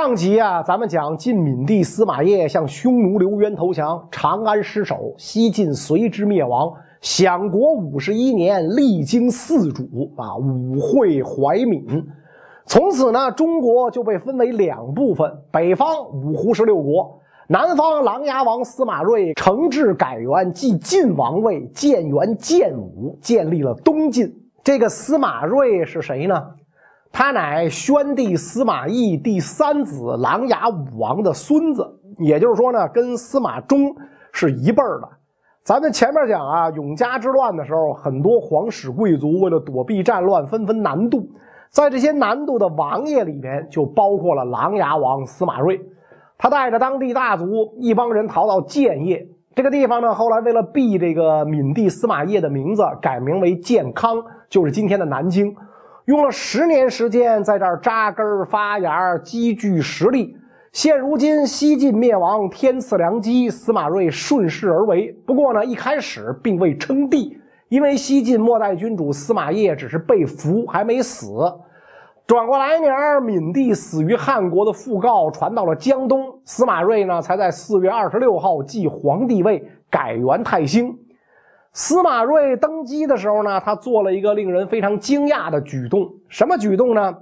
上集啊，咱们讲晋闵帝司马邺向匈奴刘渊投降，长安失守，西晋随之灭亡。享国五十一年，历经四主啊，武会怀闽。从此呢，中国就被分为两部分：北方五胡十六国，南方琅琊王司马睿承制改元，继晋王位，建元建武，建立了东晋。这个司马睿是谁呢？他乃宣帝司马懿第三子琅琊武王的孙子，也就是说呢，跟司马衷是一辈儿的。咱们前面讲啊，永嘉之乱的时候，很多皇室贵族为了躲避战乱，纷纷南渡。在这些南渡的王爷里边，就包括了琅琊王司马睿。他带着当地大族一帮人逃到建业这个地方呢，后来为了避这个闵帝司马邺的名字，改名为建康，就是今天的南京。用了十年时间在这儿扎根发芽，积聚实力。现如今西晋灭亡，天赐良机，司马睿顺势而为。不过呢，一开始并未称帝，因为西晋末代君主司马邺只是被俘，还没死。转过来年，闵帝死于汉国的讣告传到了江东，司马睿呢才在四月二十六号继皇帝位，改元太兴。司马睿登基的时候呢，他做了一个令人非常惊讶的举动。什么举动呢？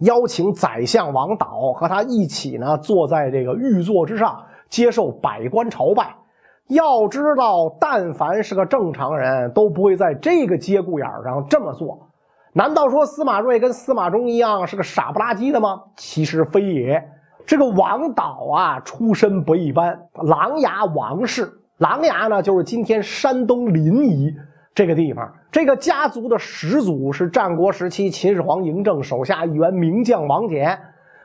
邀请宰相王导和他一起呢，坐在这个御座之上，接受百官朝拜。要知道，但凡是个正常人都不会在这个节骨眼上这么做。难道说司马睿跟司马衷一样是个傻不拉几的吗？其实非也。这个王导啊，出身不一般，琅琊王氏。琅琊呢，就是今天山东临沂这个地方。这个家族的始祖是战国时期秦始皇嬴政手下一员名将王翦。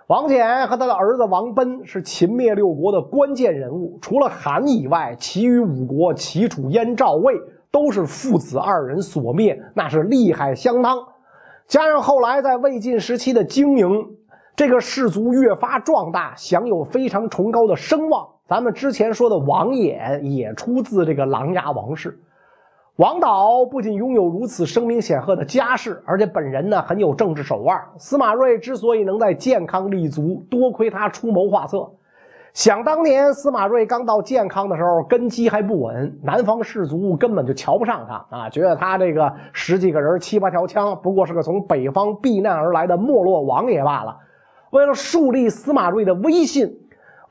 王翦和他的儿子王贲是秦灭六国的关键人物。除了韩以外，其余五国齐、楚、燕、赵、魏都是父子二人所灭，那是厉害相当。加上后来在魏晋时期的经营，这个氏族越发壮大，享有非常崇高的声望。咱们之前说的王衍也出自这个琅琊王氏。王导不仅拥有如此声名显赫的家世，而且本人呢很有政治手腕。司马睿之所以能在建康立足，多亏他出谋划策。想当年，司马睿刚到建康的时候，根基还不稳，南方士族根本就瞧不上他啊，觉得他这个十几个人、七八条枪，不过是个从北方避难而来的没落王爷罢了。为了树立司马睿的威信。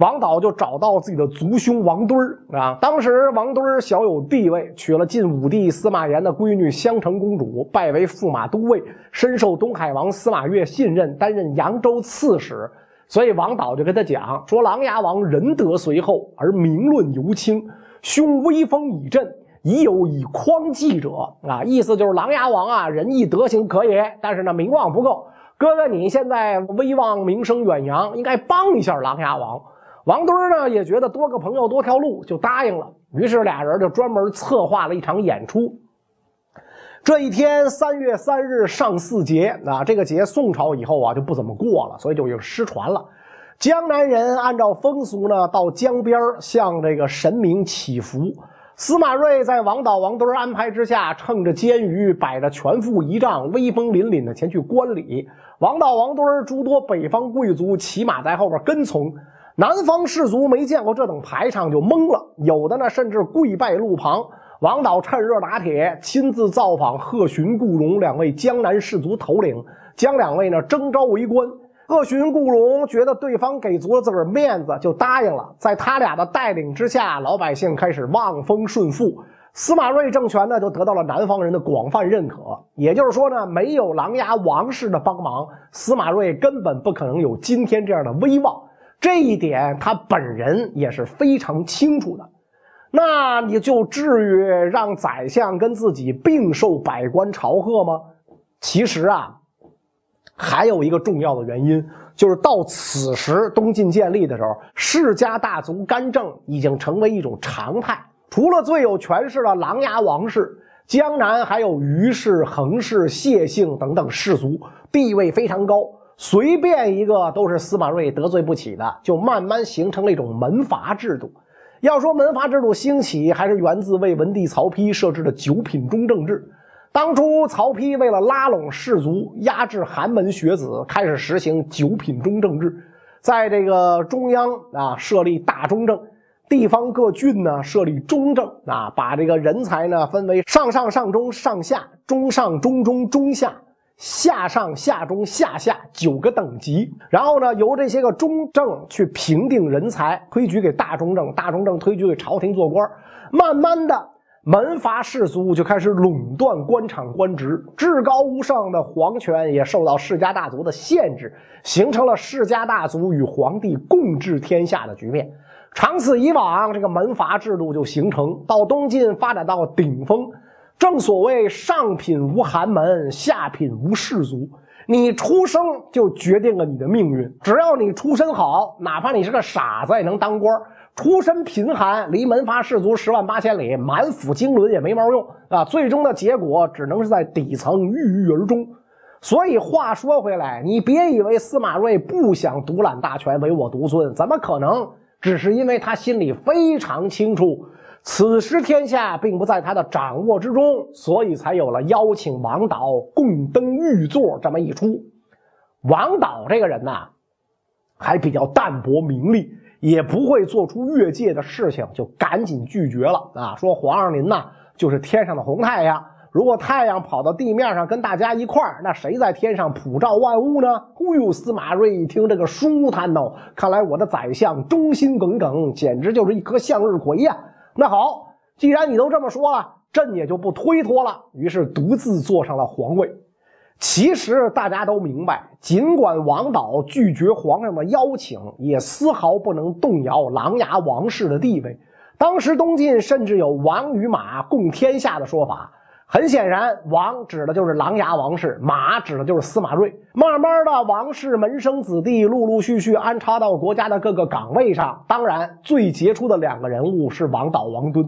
王导就找到自己的族兄王敦儿啊，当时王敦儿小有地位，娶了晋武帝司马炎的闺女襄城公主，拜为驸马都尉，深受东海王司马越信任，担任扬州刺史。所以王导就跟他讲说：“琅琊王仁德随后，而名论尤轻，兄威风已振，已有以匡济者啊。”意思就是琅琊王啊，仁义德行可以，但是呢，名望不够。哥哥，你现在威望名声远扬，应该帮一下琅琊王。王敦呢也觉得多个朋友多条路，就答应了。于是俩人就专门策划了一场演出。这一天三月三日上巳节啊，这个节宋朝以后啊就不怎么过了，所以就已经失传了。江南人按照风俗呢，到江边向这个神明祈福。司马睿在王导、王敦安排之下，乘着监舆，摆着全副仪仗，威风凛凛的前去观礼。王导、王敦诸多北方贵族骑马在后边跟从。南方士族没见过这等排场，就懵了。有的呢，甚至跪拜路旁。王导趁热打铁，亲自造访贺询、顾荣两位江南士族头领，将两位呢征召为官。贺询、顾荣觉得对方给足了自个儿面子，就答应了。在他俩的带领之下，老百姓开始望风顺服，司马睿政权呢就得到了南方人的广泛认可。也就是说呢，没有琅琊王氏的帮忙，司马睿根本不可能有今天这样的威望。这一点他本人也是非常清楚的，那你就至于让宰相跟自己并受百官朝贺吗？其实啊，还有一个重要的原因，就是到此时东晋建立的时候，世家大族干政已经成为一种常态。除了最有权势的琅琊王氏，江南还有虞氏、衡氏、谢姓等等氏族，地位非常高。随便一个都是司马睿得罪不起的，就慢慢形成了一种门阀制度。要说门阀制度兴起，还是源自魏文帝曹丕设置的九品中正制。当初曹丕为了拉拢士族，压制寒门学子，开始实行九品中正制。在这个中央啊设立大中正，地方各郡呢设立中正啊，把这个人才呢分为上上上中上下中上中中中下下上下中下下九个等级，然后呢由这些个中正去评定人才，推举给大中正，大中正推举给朝廷做官，慢慢的。门阀士族就开始垄断官场官职，至高无上的皇权也受到世家大族的限制，形成了世家大族与皇帝共治天下的局面。长此以往，这个门阀制度就形成，到东晋发展到顶峰。正所谓上品无寒门，下品无士族。你出生就决定了你的命运，只要你出身好，哪怕你是个傻子也能当官。出身贫寒，离门阀士族十万八千里，满腹经纶也没毛用啊！最终的结果只能是在底层郁郁而终。所以话说回来，你别以为司马睿不想独揽大权、唯我独尊，怎么可能？只是因为他心里非常清楚，此时天下并不在他的掌握之中，所以才有了邀请王导共登玉座这么一出。王导这个人呐，还比较淡泊名利。也不会做出越界的事情，就赶紧拒绝了啊！说皇上您呐，就是天上的红太阳，如果太阳跑到地面上跟大家一块儿，那谁在天上普照万物呢？哎呦，司马睿一听这个舒坦哦，看来我的宰相忠心耿耿，简直就是一颗向日葵呀！那好，既然你都这么说了，朕也就不推脱了，于是独自坐上了皇位。其实大家都明白，尽管王导拒绝皇上的邀请，也丝毫不能动摇琅琊王氏的地位。当时东晋甚至有王与马共天下的说法。很显然，王指的就是琅琊王氏，马指的就是司马睿。慢慢的，王氏门生子弟陆陆续续安插到国家的各个岗位上。当然，最杰出的两个人物是王导、王敦。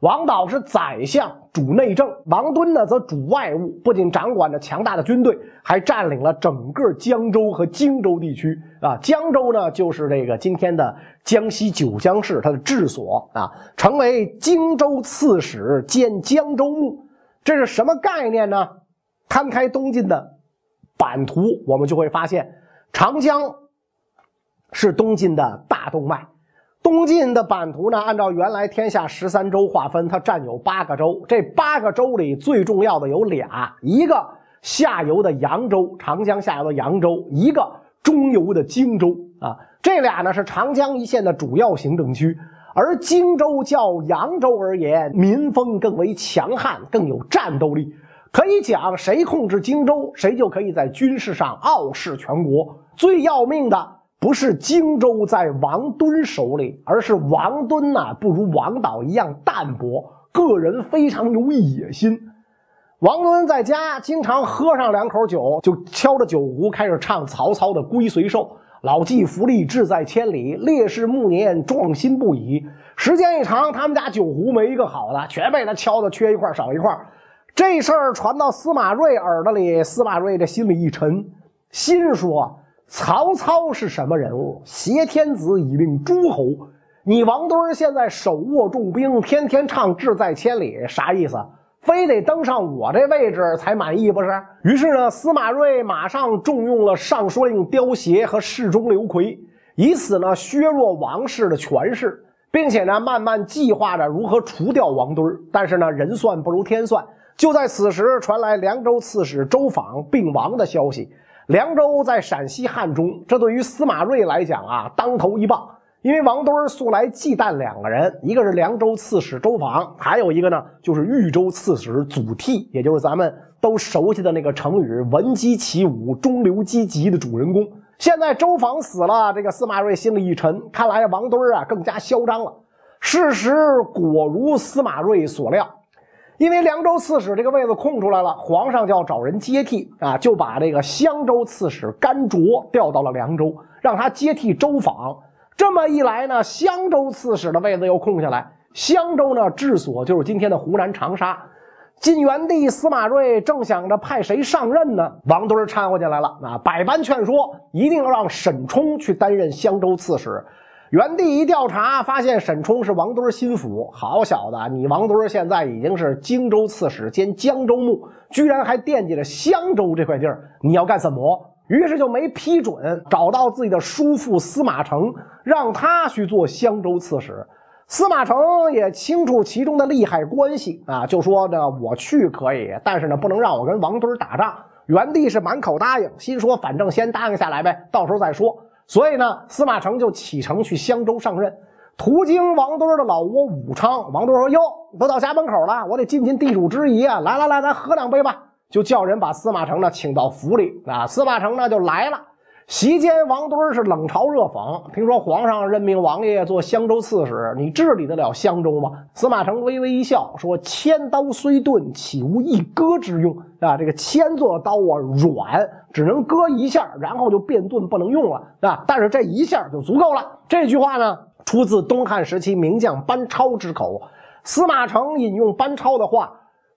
王导是宰相，主内政；王敦呢，则主外务，不仅掌管着强大的军队，还占领了整个江州和荆州地区。啊，江州呢，就是这个今天的江西九江市，它的治所啊，成为荆州刺史兼江州牧。这是什么概念呢？摊开东晋的版图，我们就会发现，长江是东晋的大动脉。东晋的版图呢，按照原来天下十三州划分，它占有八个州。这八个州里最重要的有俩，一个下游的扬州，长江下游的扬州；一个中游的荆州。啊，这俩呢是长江一线的主要行政区。而荆州较扬州而言，民风更为强悍，更有战斗力。可以讲，谁控制荆州，谁就可以在军事上傲视全国。最要命的。不是荆州在王敦手里，而是王敦呐，不如王导一样淡泊，个人非常有野心。王敦在家经常喝上两口酒，就敲着酒壶开始唱曹操的《龟随寿》：“老骥伏枥，志在千里；烈士暮年，壮心不已。”时间一长，他们家酒壶没一个好的，全被他敲的缺一块少一块。这事儿传到司马睿耳朵里，司马睿这心里一沉，心说。曹操是什么人物？挟天子以令诸侯。你王敦现在手握重兵，天天唱志在千里，啥意思？非得登上我这位置才满意不是？于是呢，司马睿马上重用了尚书令刁协和侍中刘奎，以此呢削弱王室的权势，并且呢慢慢计划着如何除掉王敦。但是呢，人算不如天算，就在此时传来凉州刺史周访病亡的消息。凉州在陕西汉中，这对于司马睿来讲啊，当头一棒。因为王敦素来忌惮两个人，一个是凉州刺史周访，还有一个呢就是豫州刺史祖逖，也就是咱们都熟悉的那个成语“闻鸡起舞，中流击楫”的主人公。现在周访死了，这个司马睿心里一沉，看来王敦啊更加嚣张了。事实果如司马睿所料。因为凉州刺史这个位子空出来了，皇上就要找人接替啊，就把这个襄州刺史甘卓调到了凉州，让他接替周访。这么一来呢，襄州刺史的位子又空下来。襄州呢，治所就是今天的湖南长沙。晋元帝司马睿正想着派谁上任呢，王敦掺和进来了啊，百般劝说，一定要让沈冲去担任襄州刺史。元帝一调查，发现沈冲是王敦心腹。好小子，你王敦现在已经是荆州刺史兼江州牧，居然还惦记着襄州这块地儿。你要干什么？于是就没批准找到自己的叔父司马承，让他去做襄州刺史。司马承也清楚其中的利害关系啊，就说呢，我去可以，但是呢，不能让我跟王敦打仗。元帝是满口答应，心说反正先答应下来呗，到时候再说。所以呢，司马承就启程去襄州上任。途经王敦的老窝武昌，王敦说：“哟，都到家门口了，我得尽尽地主之谊啊！来来来，咱喝两杯吧。”就叫人把司马承呢请到府里啊。司马承呢就来了，席间王敦是冷嘲热讽，听说皇上任命王爷做襄州刺史，你治理得了襄州吗？司马承微微一笑说：“千刀虽钝，岂无一割之用啊？这个千座刀啊，软，只能割一下，然后就变钝，不能用了啊。但是这一下就足够了。”这句话呢，出自东汉时期名将班超之口。司马承引用班超的话。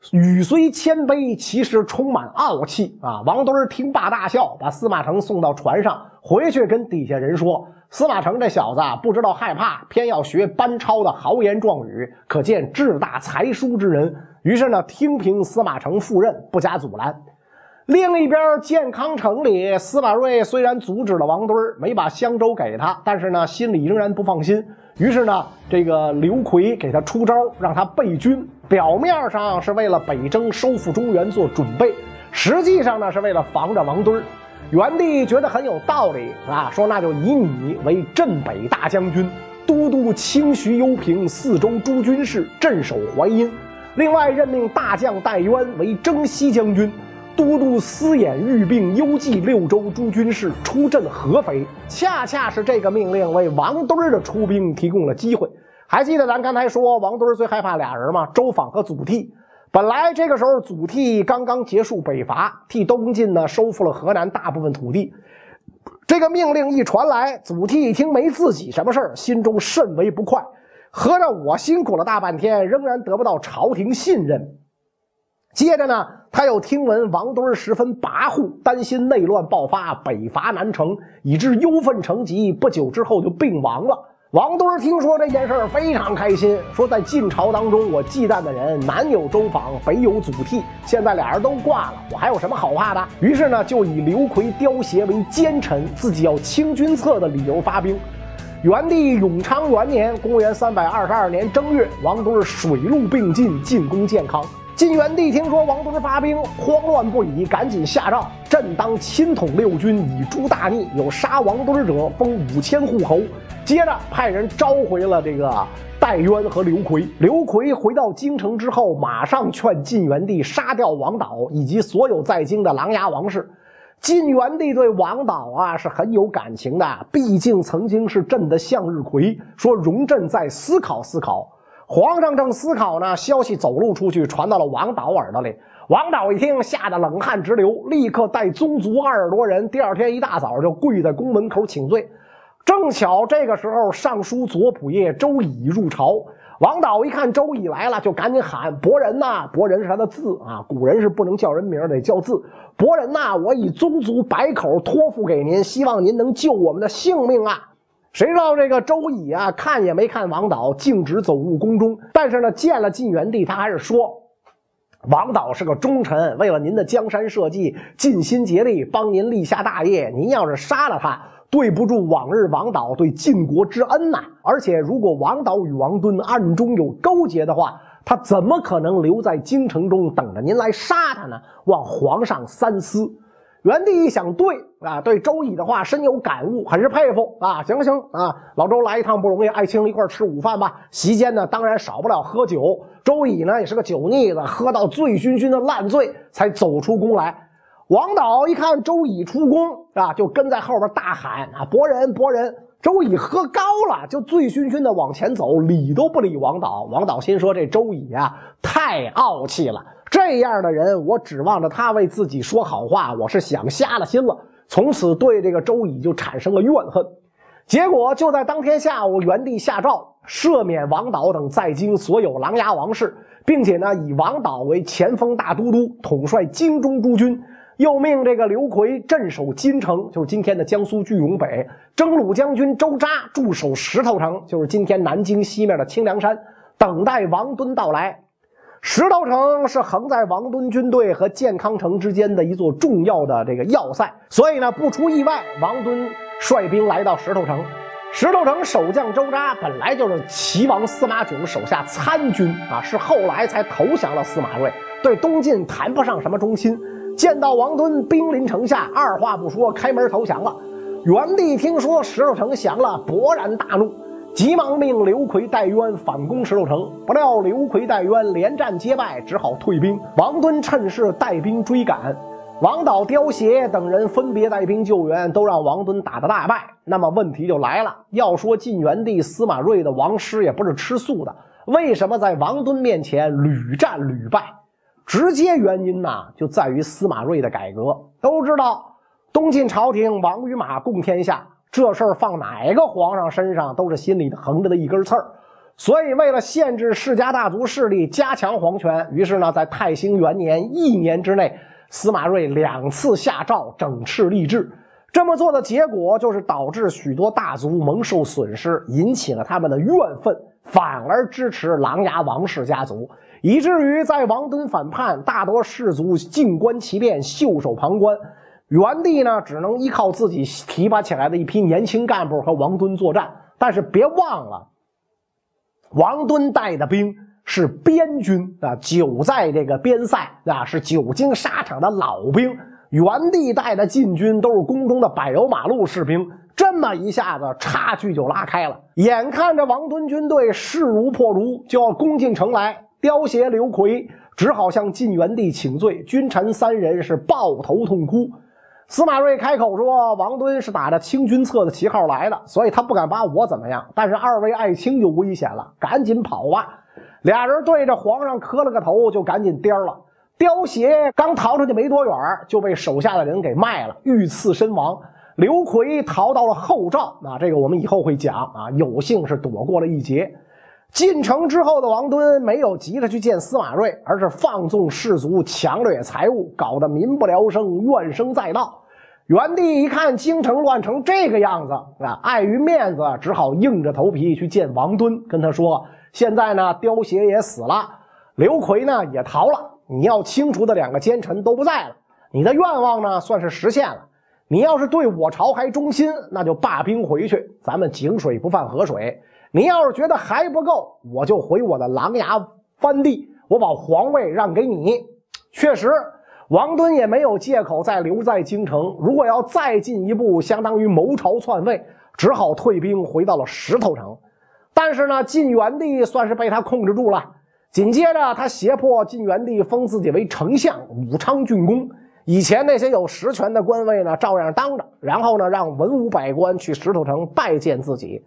语虽谦卑，其实充满傲气啊！王敦听罢大笑，把司马承送到船上，回去跟底下人说：“司马承这小子不知道害怕，偏要学班超的豪言壮语，可见志大才疏之人。”于是呢，听凭司马承赴任，不加阻拦。另一边，建康城里，司马睿虽然阻止了王敦，没把襄州给他，但是呢，心里仍然不放心。于是呢，这个刘奎给他出招，让他备军。表面上是为了北征收复中原做准备，实际上呢是为了防着王敦。元帝觉得很有道理啊，说那就以你为镇北大将军，都督清徐幽平四州诸军事，镇守淮阴。另外任命大将戴渊为征西将军，都督司衍豫并幽蓟六州诸军事，出镇合肥。恰恰是这个命令为王敦的出兵提供了机会。还记得咱刚才说王敦最害怕俩人吗？周访和祖逖。本来这个时候祖逖刚刚结束北伐，替东晋呢收复了河南大部分土地。这个命令一传来，祖逖一听没自己什么事儿心中甚为不快。合着我辛苦了大半天，仍然得不到朝廷信任。接着呢，他又听闻王敦十分跋扈，担心内乱爆发，北伐难成，以致忧愤成疾，不久之后就病亡了。王敦听说这件事儿非常开心，说在晋朝当中，我忌惮的人南有周访，北有祖逖，现在俩人都挂了，我还有什么好怕的？于是呢，就以刘奎刁邪为奸臣，自己要清君侧的理由发兵。元帝永昌元年，公元三百二十二年正月，王敦水陆并进进攻建康。晋元帝听说王敦发兵，慌乱不已，赶紧下诏：朕当亲统六军，以诛大逆。有杀王敦者，封五千户侯。接着派人召回了这个戴渊和刘奎。刘奎回到京城之后，马上劝晋元帝杀掉王导以及所有在京的琅琊王氏。晋元帝对王导啊是很有感情的，毕竟曾经是朕的向日葵，说容朕再思考思考。皇上正思考呢，消息走漏出去，传到了王导耳朵里。王导一听，吓得冷汗直流，立刻带宗族二十多人，第二天一大早就跪在宫门口请罪。正巧这个时候，尚书左仆射周乙入朝。王导一看周乙来了，就赶紧喊：“伯仁呐，伯仁是他的字啊，古人是不能叫人名，得叫字。伯仁呐，我以宗族百口托付给您，希望您能救我们的性命啊！”谁知道这个周乙啊，看也没看王导，径直走入宫中。但是呢，见了晋元帝，他还是说：“王导是个忠臣，为了您的江山社稷，尽心竭力帮您立下大业。您要是杀了他，对不住往日王导对晋国之恩呐！而且，如果王导与王敦暗中有勾结的话，他怎么可能留在京城中等着您来杀他呢？望皇上三思。”元帝一想，对啊，对周乙的话深有感悟，很是佩服啊。行行啊，老周来一趟不容易，爱卿一块吃午饭吧。席间呢，当然少不了喝酒。周乙呢也是个酒腻子，喝到醉醺醺的烂醉，才走出宫来。王导一看周乙出宫啊，就跟在后边大喊啊：“博仁，博仁！”周乙喝高了，就醉醺醺的往前走，理都不理王导。王导心说：“这周乙啊，太傲气了。”这样的人，我指望着他为自己说好话，我是想瞎了心了。从此对这个周乙就产生了怨恨。结果就在当天下午，元帝下诏赦免王导等在京所有琅琊王氏，并且呢以王导为前锋大都督，统帅京中诸军。又命这个刘奎镇守金城，就是今天的江苏句容北；征虏将军周扎驻守石头城，就是今天南京西面的清凉山，等待王敦到来。石头城是横在王敦军队和建康城之间的一座重要的这个要塞，所以呢，不出意外，王敦率兵来到石头城。石头城守将周扎本来就是齐王司马囧手下参军啊，是后来才投降了司马睿，对东晋谈不上什么忠心。见到王敦兵临城下，二话不说开门投降了。元帝听说石头城降了，勃然大怒，急忙命刘奎、戴渊反攻石头城。不料刘奎、戴渊连战皆败，只好退兵。王敦趁势带兵追赶。王导、刁协等人分别带兵救援，都让王敦打得大败。那么问题就来了：要说晋元帝司马睿的王师也不是吃素的，为什么在王敦面前屡战屡败？直接原因呢，就在于司马睿的改革。都知道，东晋朝廷王与马共天下，这事儿放哪个皇上身上都是心里横着的一根刺儿。所以，为了限制世家大族势力，加强皇权，于是呢，在太兴元年一年之内。司马睿两次下诏整饬吏治，这么做的结果就是导致许多大族蒙受损失，引起了他们的怨愤，反而支持琅琊王氏家族，以至于在王敦反叛，大多士族静观其变，袖手旁观。元帝呢，只能依靠自己提拔起来的一批年轻干部和王敦作战。但是别忘了，王敦带的兵。是边军啊，久在这个边塞啊，是久经沙场的老兵。元帝带的禁军都是宫中的柏油马路士兵，这么一下子差距就拉开了。眼看着王敦军队势如破竹，就要攻进城来，刁协、刘奎只好向晋元帝请罪，君臣三人是抱头痛哭。司马睿开口说：“王敦是打着清君侧的旗号来的，所以他不敢把我怎么样。但是二位爱卿就危险了，赶紧跑吧。”俩人对着皇上磕了个头，就赶紧颠了。刁协刚逃出去没多远，就被手下的人给卖了，遇刺身亡。刘奎逃到了后赵，啊，这个我们以后会讲啊，有幸是躲过了一劫。进城之后的王敦没有急着去见司马睿，而是放纵士卒强掠财物，搞得民不聊生，怨声载道。元帝一看京城乱成这个样子，啊，碍于面子，只好硬着头皮去见王敦，跟他说。现在呢，刁协也死了，刘奎呢也逃了。你要清除的两个奸臣都不在了，你的愿望呢算是实现了。你要是对我朝还忠心，那就罢兵回去，咱们井水不犯河水。你要是觉得还不够，我就回我的琅琊藩地，我把皇位让给你。确实，王敦也没有借口再留在京城。如果要再进一步，相当于谋朝篡位，只好退兵回到了石头城。但是呢，晋元帝算是被他控制住了。紧接着，他胁迫晋元帝封自己为丞相、武昌郡公。以前那些有实权的官位呢，照样当着。然后呢，让文武百官去石头城拜见自己。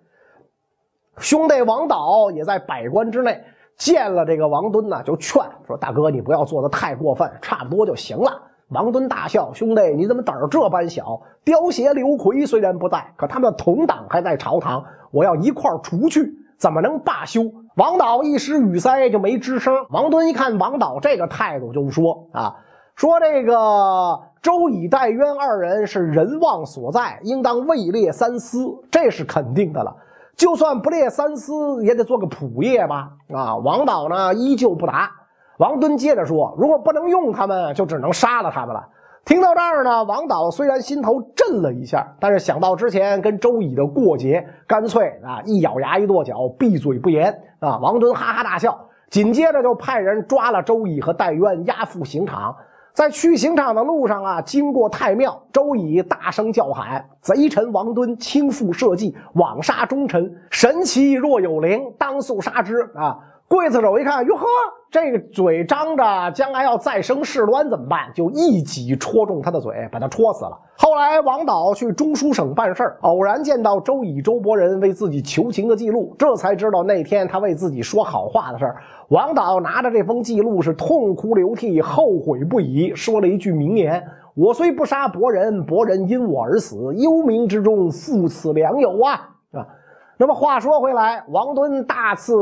兄弟王导也在百官之内见了这个王敦呢，就劝说：“大哥，你不要做的太过分，差不多就行了。”王敦大笑：“兄弟，你怎么胆儿这般小？刁协、刘奎虽然不在，可他们的同党还在朝堂。”我要一块儿除去，怎么能罢休？王导一时语塞，就没吱声。王敦一看王导这个态度，就说：“啊，说这个周以、戴渊二人是人望所在，应当位列三司，这是肯定的了。就算不列三司，也得做个仆业吧？”啊，王导呢依旧不答。王敦接着说：“如果不能用他们，就只能杀了他们了。”听到这儿呢，王导虽然心头震了一下，但是想到之前跟周乙的过节，干脆啊一咬牙一跺脚，闭嘴不言啊。王敦哈哈大笑，紧接着就派人抓了周乙和戴渊，押赴刑场。在去刑场的路上啊，经过太庙，周乙大声叫喊：“贼臣王敦倾覆社稷，枉杀忠臣，神奇若有灵，当速杀之！”啊。刽子手一看，哟呵，这个嘴张着，将来要再生事端怎么办？就一戟戳中他的嘴，把他戳死了。后来王导去中书省办事偶然见到周乙、周伯仁为自己求情的记录，这才知道那天他为自己说好话的事儿。王导拿着这封记录是痛哭流涕，后悔不已，说了一句名言：“我虽不杀伯仁，伯仁因我而死，幽冥之中父此良友啊！”那么话说回来，王敦大肆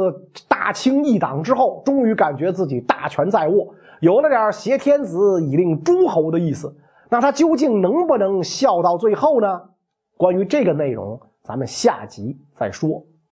大清一党之后，终于感觉自己大权在握，有了点挟天子以令诸侯的意思。那他究竟能不能笑到最后呢？关于这个内容，咱们下集再说。